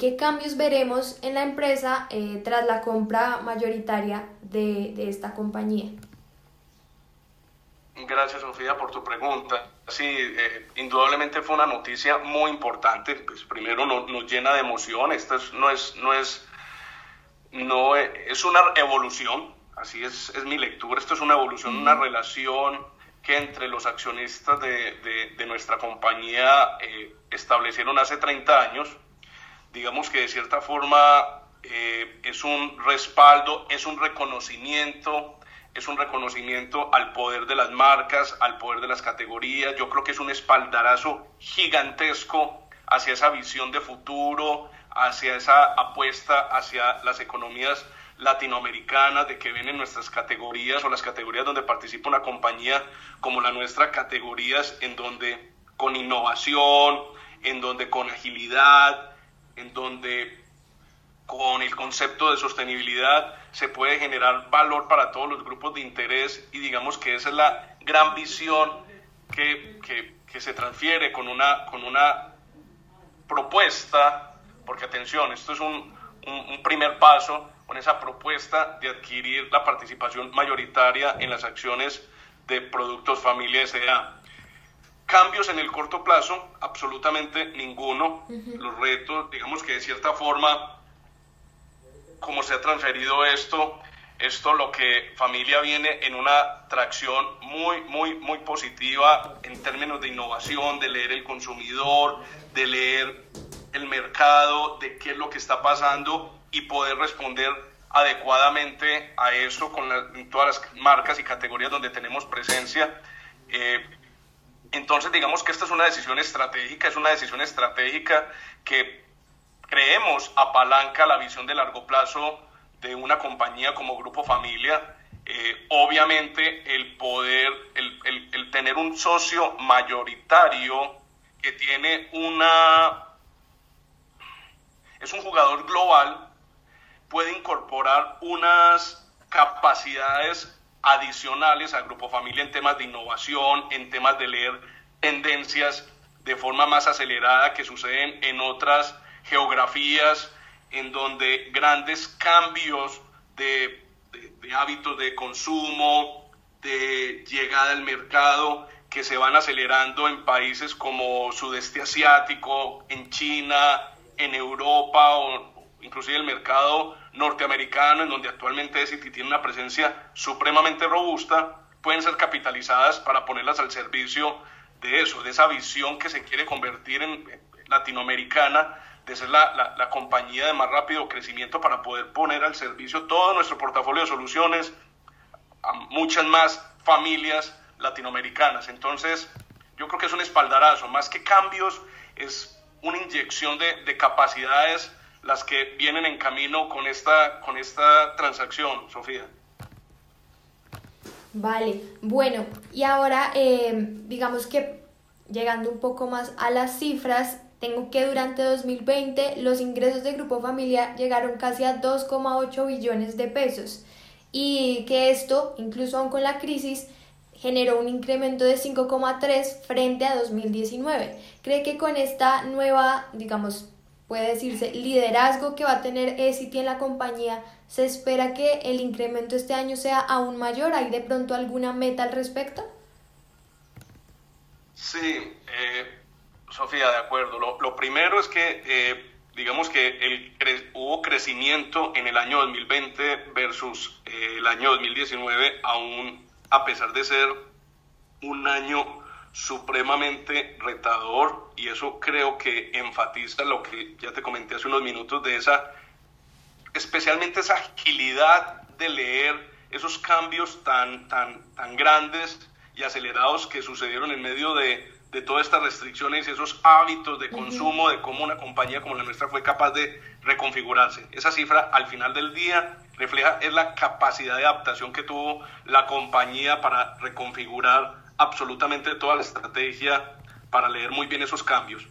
¿Qué cambios veremos en la empresa eh, tras la compra mayoritaria de, de esta compañía? Gracias, Sofía, por tu pregunta. Sí, eh, indudablemente fue una noticia muy importante. Pues primero no, nos llena de emoción. Esto no es, no es, no es, una evolución. Así es, es mi lectura. Esto es una evolución, una relación que entre los accionistas de, de, de nuestra compañía eh, establecieron hace 30 años. Digamos que de cierta forma eh, es un respaldo, es un reconocimiento es un reconocimiento al poder de las marcas, al poder de las categorías. Yo creo que es un espaldarazo gigantesco hacia esa visión de futuro, hacia esa apuesta hacia las economías latinoamericanas, de que ven en nuestras categorías o las categorías donde participa una compañía como la nuestra, categorías en donde con innovación, en donde con agilidad, en donde con el concepto de sostenibilidad se puede generar valor para todos los grupos de interés y digamos que esa es la gran visión que, que, se transfiere con una, con una propuesta, porque atención, esto es un, un, un primer paso con esa propuesta de adquirir la participación mayoritaria en las acciones de Productos Familia S.A. Cambios en el corto plazo, absolutamente ninguno. Uh -huh. Los retos, digamos que de cierta forma cómo se ha transferido esto, esto lo que familia viene en una tracción muy, muy, muy positiva en términos de innovación, de leer el consumidor, de leer el mercado, de qué es lo que está pasando y poder responder adecuadamente a eso con la, todas las marcas y categorías donde tenemos presencia. Eh, entonces, digamos que esta es una decisión estratégica, es una decisión estratégica que creemos apalanca la visión de largo plazo de una compañía como Grupo Familia. Eh, obviamente el poder, el, el, el, tener un socio mayoritario que tiene una... es un jugador global, puede incorporar unas capacidades adicionales al Grupo Familia en temas de innovación, en temas de leer tendencias de forma más acelerada que suceden en otras geografías en donde grandes cambios de, hábitos de consumo, de llegada al mercado, que se van acelerando en países como sudeste asiático, en China, en Europa o inclusive el mercado norteamericano, en donde actualmente City tiene una presencia supremamente robusta, pueden ser capitalizadas para ponerlas al servicio de eso, de esa visión que se quiere convertir en latinoamericana de ser la, la, compañía de más rápido crecimiento para poder poner al servicio todo nuestro portafolio de soluciones a muchas más familias latinoamericanas. Entonces, yo creo que es un espaldarazo, más que cambios, es una inyección de, de capacidades las que vienen en camino con esta, con esta transacción, Sofía. Vale, bueno, y ahora eh, digamos que llegando un poco más a las cifras, tengo que durante 2020 los ingresos de Grupo Familia llegaron casi a 2,8 billones de pesos y que esto, incluso aún con la crisis, generó un incremento de 5,3 frente a 2019. ¿Cree que con esta nueva, digamos, puede decirse, liderazgo que va a tener Essity en la compañía, se espera que el incremento este año sea aún mayor? ¿Hay de pronto alguna meta al respecto? Sí, eh, Sofía, de acuerdo. Lo, lo primero es que, eh, digamos que hubo crecimiento en el año 2020 versus eh, el año 2019, aún a pesar de ser un año supremamente retador y eso creo que enfatiza lo que ya te comenté hace unos minutos de esa, especialmente esa agilidad de leer esos cambios tan, tan, tan grandes y acelerados que sucedieron en medio de, de todas estas restricciones y esos hábitos de consumo, de cómo una compañía como la nuestra fue capaz de reconfigurarse. Esa cifra al final del día refleja es la capacidad de adaptación que tuvo la compañía para reconfigurar absolutamente toda la estrategia para leer muy bien esos cambios.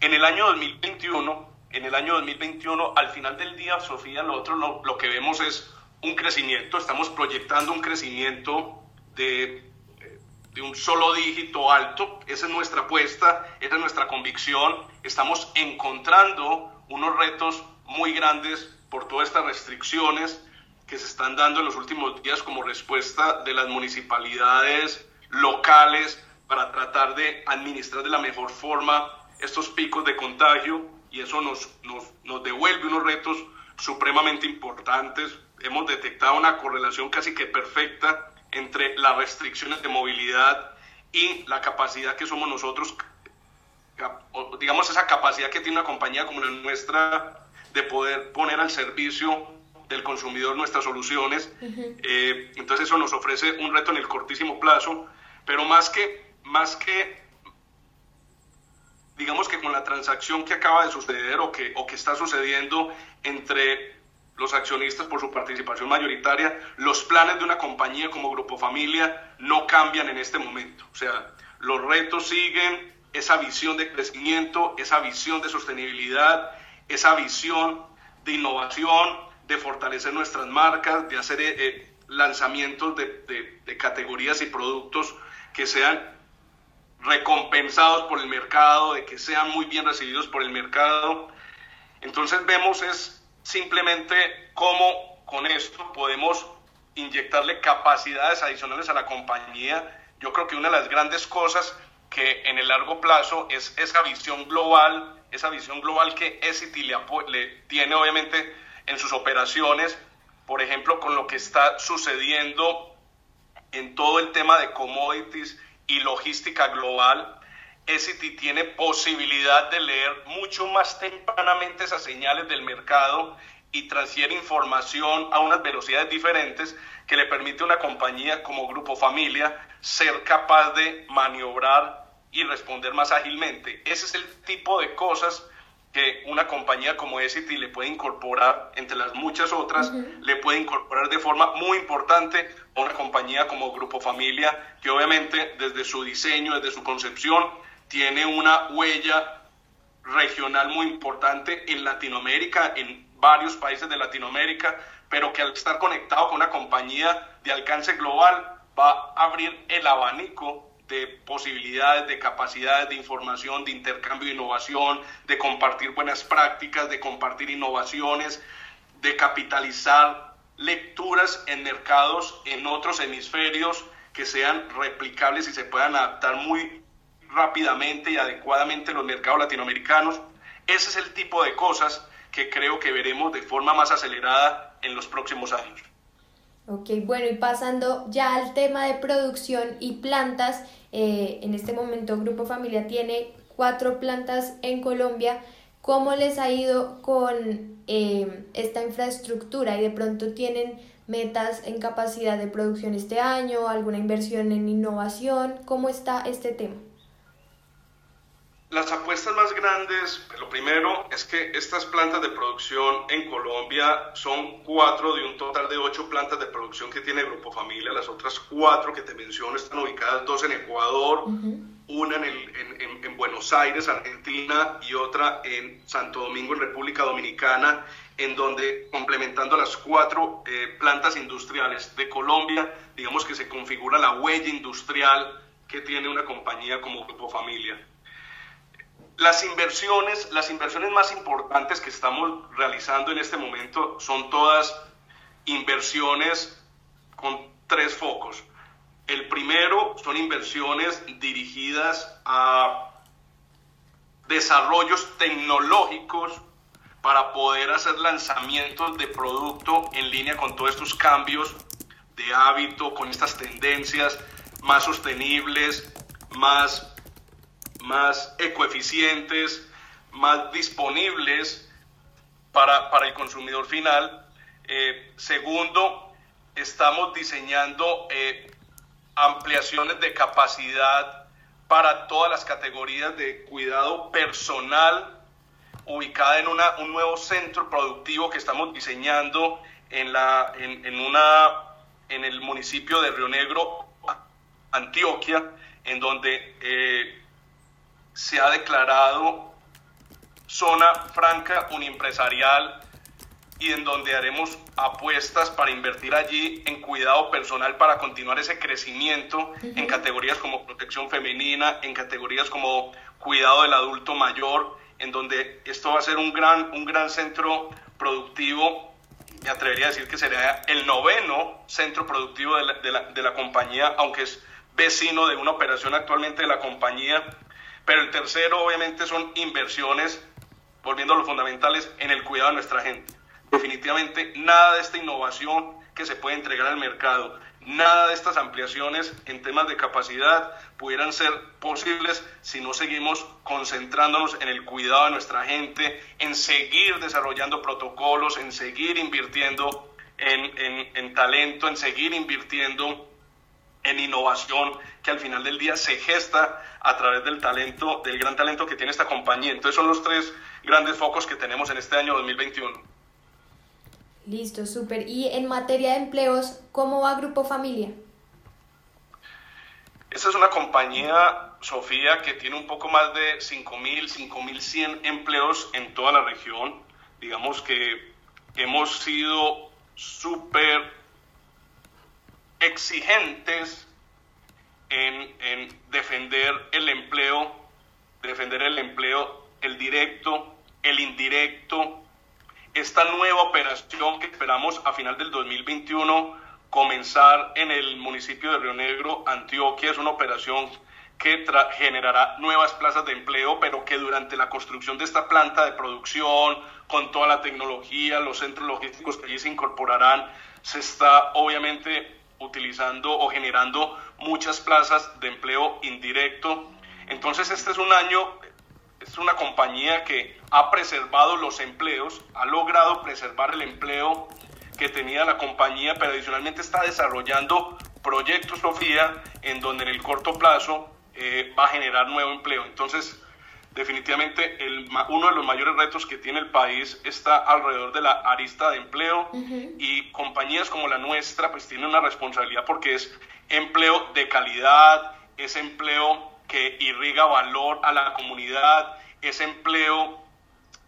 En el año 2021, en el año 2021, al final del día, Sofía, lo otro lo, lo que vemos es un crecimiento, estamos proyectando un crecimiento de de un solo dígito alto, esa es nuestra apuesta, esa es nuestra convicción, estamos encontrando unos retos muy grandes por todas estas restricciones que se están dando en los últimos días como respuesta de las municipalidades locales para tratar de administrar de la mejor forma estos picos de contagio y eso nos, nos, nos devuelve unos retos supremamente importantes. Hemos detectado una correlación casi que perfecta entre las restricciones de movilidad y la capacidad que somos nosotros, digamos esa capacidad que tiene una compañía como la nuestra de poder poner al servicio del consumidor nuestras soluciones. Eh, entonces eso nos ofrece un reto en el cortísimo plazo, pero más que, más que, digamos que con la transacción que acaba de suceder o que, o que está sucediendo entre los accionistas por su participación mayoritaria, los planes de una compañía como Grupo Familia no cambian en este momento. O sea, los retos siguen, esa visión de crecimiento, esa visión de sostenibilidad, esa visión de innovación, de fortalecer nuestras marcas, de hacer eh, eh, lanzamientos de, de categorías y productos que sean recompensados por el mercado, de que sean muy bien recibidos por el mercado. Entonces vemos es simplemente cómo con esto podemos inyectarle capacidades adicionales a la compañía. Yo creo que una de las grandes cosas que en el largo plazo es esa visión global, esa visión global que Essity le, le tiene obviamente en sus operaciones, por ejemplo, con lo que está sucediendo en todo el tema de commodities y logística global, Essity tiene posibilidad de leer mucho más tempranamente esas señales del mercado y transfiere información a unas velocidades diferentes que le permite a una compañía como Grupo Familia ser capaz de maniobrar y responder más ágilmente. Ese es el tipo de cosas que una compañía como Essity le puede incorporar, entre las muchas otras, le puede incorporar de forma muy importante a una compañía como Grupo Familia, que obviamente desde su diseño, desde su concepción, tiene una huella regional muy importante en Latinoamérica, en varios países de Latinoamérica, pero que al estar conectado con una compañía de alcance global va a abrir el abanico de posibilidades, de capacidades de información, de intercambio de innovación, de compartir buenas prácticas, de compartir innovaciones, de capitalizar lecturas en mercados en otros hemisferios que sean replicables y se puedan adaptar muy rápidamente y adecuadamente en los mercados latinoamericanos. Ese es el tipo de cosas que creo que veremos de forma más acelerada en los próximos años. Ok, bueno, y pasando ya al tema de producción y plantas, eh, en este momento Grupo Familia tiene cuatro plantas en Colombia. ¿Cómo les ha ido con eh, esta infraestructura y de pronto tienen metas en capacidad de producción este año, alguna inversión en innovación? ¿Cómo está este tema? Las apuestas más grandes, lo primero es que estas plantas de producción en Colombia son cuatro de un total de ocho plantas de producción que tiene Grupo Familia. Las otras cuatro que te menciono están ubicadas, dos en Ecuador, una en, en, Buenos Aires, Argentina, y otra en Santo Domingo, en República Dominicana, en donde complementando las cuatro eh, plantas industriales de Colombia, digamos que se configura la huella industrial que tiene una compañía como Grupo Familia. Las inversiones, las inversiones más importantes que estamos realizando en este momento son todas inversiones con tres focos. El primero son inversiones dirigidas a desarrollos tecnológicos para poder hacer lanzamientos de producto en línea con todos estos cambios de hábito, con estas tendencias más sostenibles, más más ecoeficientes, más disponibles para, el consumidor final. Eh, segundo, estamos diseñando eh, ampliaciones de capacidad para todas las categorías de cuidado personal ubicada en una, un nuevo centro productivo que estamos diseñando en, la, en, una, en el municipio de Río Negro, Antioquia, en donde eh, se ha declarado zona franca unimpresarial y en donde haremos apuestas para invertir allí en cuidado personal para continuar ese crecimiento en categorías como protección femenina, en categorías como cuidado del adulto mayor en donde esto va a ser un gran, un gran centro productivo, me atrevería a decir que sería el noveno centro productivo de la, de la, de la compañía, aunque es vecino de una operación actualmente de la compañía, pero el tercero obviamente son inversiones, volviendo a los fundamentales, en el cuidado de nuestra gente. Definitivamente nada de esta innovación que se puede entregar al mercado, nada de estas ampliaciones en temas de capacidad pudieran ser posibles si no seguimos concentrándonos en el cuidado de nuestra gente, en seguir desarrollando protocolos, en seguir invirtiendo en, en, en talento, en seguir invirtiendo en innovación que al final del día se gesta a través del talento, del gran talento que tiene esta compañía. Entonces son los tres grandes focos que tenemos en este año 2021. Listo, súper. Y en materia de empleos, ¿cómo va Grupo Familia? Esta es una compañía, Sofía, que tiene un poco más de 5.000, 5.100 empleos en toda la región. Digamos que hemos sido súper exigentes en, en, defender el empleo, defender el empleo, el directo, el indirecto, esta nueva operación que esperamos a final del 2021 comenzar en el municipio de Río Negro, Antioquia, es una operación que generará nuevas plazas de empleo, pero que durante la construcción de esta planta de producción, con toda la tecnología, los centros logísticos que allí se incorporarán, se está obviamente utilizando o generando muchas plazas de empleo indirecto. Entonces este es un año, es una compañía que ha preservado los empleos, ha logrado preservar el empleo que tenía la compañía, pero adicionalmente está desarrollando proyectos, Sofía, en donde en el corto plazo eh, va a generar nuevo empleo. Entonces, definitivamente el, uno de los mayores retos que tiene el país está alrededor de la arista de empleo y compañías como la nuestra pues tienen una responsabilidad porque es empleo de calidad, es empleo que irriga valor a la comunidad, es empleo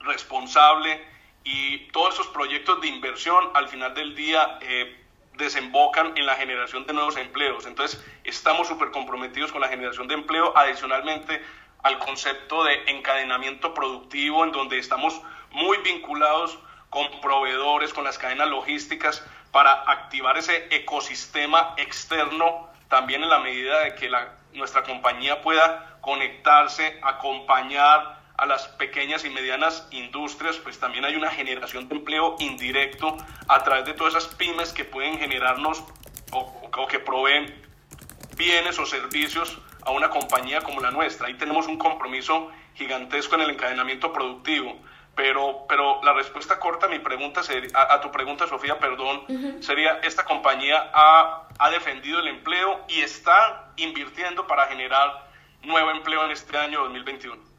responsable y todos esos proyectos de inversión al final del día eh, desembocan en la generación de nuevos empleos. Entonces estamos súper comprometidos con la generación de empleo. Adicionalmente, al concepto de encadenamiento productivo, en donde estamos muy vinculados con proveedores, con las cadenas logísticas, para activar ese ecosistema externo, también en la medida de que nuestra compañía pueda conectarse, acompañar a las pequeñas y medianas industrias, pues también hay una generación de empleo indirecto a través de todas esas pymes que pueden generarnos o que proveen bienes o servicios a una compañía como la nuestra. Ahí tenemos un compromiso gigantesco en el encadenamiento productivo. Pero, pero la respuesta corta a mi pregunta a, tu pregunta, Sofía, perdón, sería esta compañía ha, ha defendido el empleo y está invirtiendo para generar nuevo empleo en este año 2021.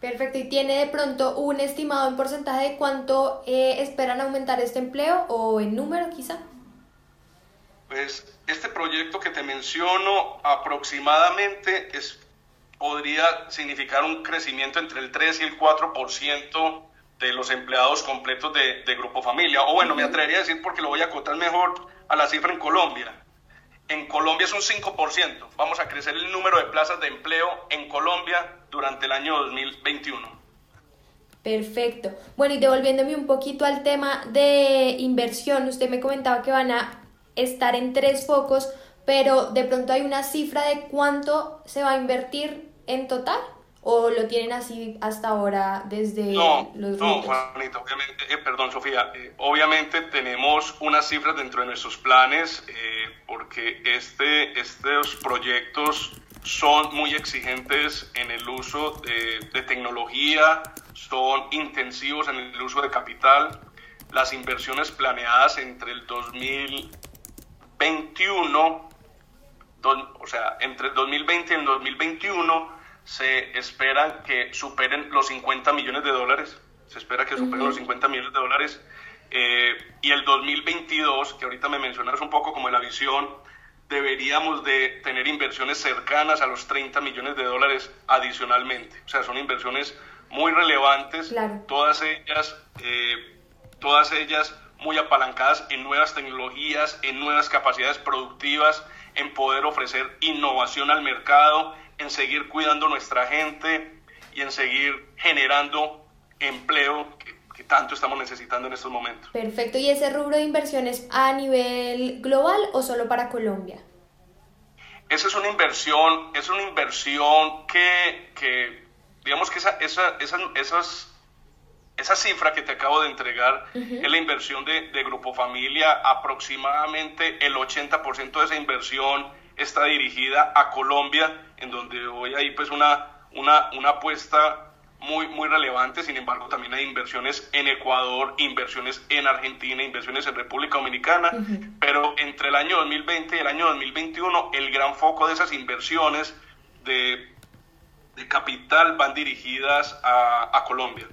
Perfecto. ¿Y tiene de pronto un estimado en porcentaje de cuánto eh, esperan aumentar este empleo o en número quizá? Pues este proyecto que te menciono aproximadamente es, podría significar un crecimiento entre el 3 y el 4% de los empleados completos de, de, Grupo Familia. O bueno, me atrevería a decir porque lo voy a acotar mejor a la cifra en Colombia. En Colombia es un 5%. Vamos a crecer el número de plazas de empleo en Colombia durante el año 2021. Perfecto. Bueno, y devolviéndome un poquito al tema de inversión, usted me comentaba que van a estar en tres focos, pero de pronto hay una cifra de cuánto se va a invertir en total o lo tienen así hasta ahora desde no, los No, Juanita, obviamente, eh, perdón Sofía, eh, obviamente tenemos unas cifras dentro de nuestros planes eh, porque este, estos proyectos son muy exigentes en el uso de, de tecnología, son intensivos en el uso de capital. Las inversiones planeadas entre el 2000 21, o sea, entre el 2020 y el 2021 se esperan que superen los 50 millones de dólares, se espera que superen uh -huh. los 50 millones de dólares, eh, y el 2022, que ahorita me mencionas un poco como en la visión, deberíamos de tener inversiones cercanas a los 30 millones de dólares adicionalmente, o sea, son inversiones muy relevantes, claro. todas ellas, eh, todas ellas muy apalancadas en nuevas tecnologías, en nuevas capacidades productivas, en poder ofrecer innovación al mercado, en seguir cuidando nuestra gente y en seguir generando empleo que, tanto estamos necesitando en estos momentos. Perfecto. ¿Y ese rubro de inversiones a nivel global o solo para Colombia? Esa es una inversión, es una inversión que, que digamos que esa, esa, esas, esa cifra que te acabo de entregar es la inversión de, de, Grupo Familia. Aproximadamente el 80% de esa inversión está dirigida a Colombia, en donde hoy hay pues una, una, una apuesta muy, muy relevante, sin embargo también hay inversiones en Ecuador, inversiones en Argentina, inversiones en República Dominicana, pero entre el año 2020 y el año 2021 el gran foco de esas inversiones de, de capital van dirigidas a, a Colombia.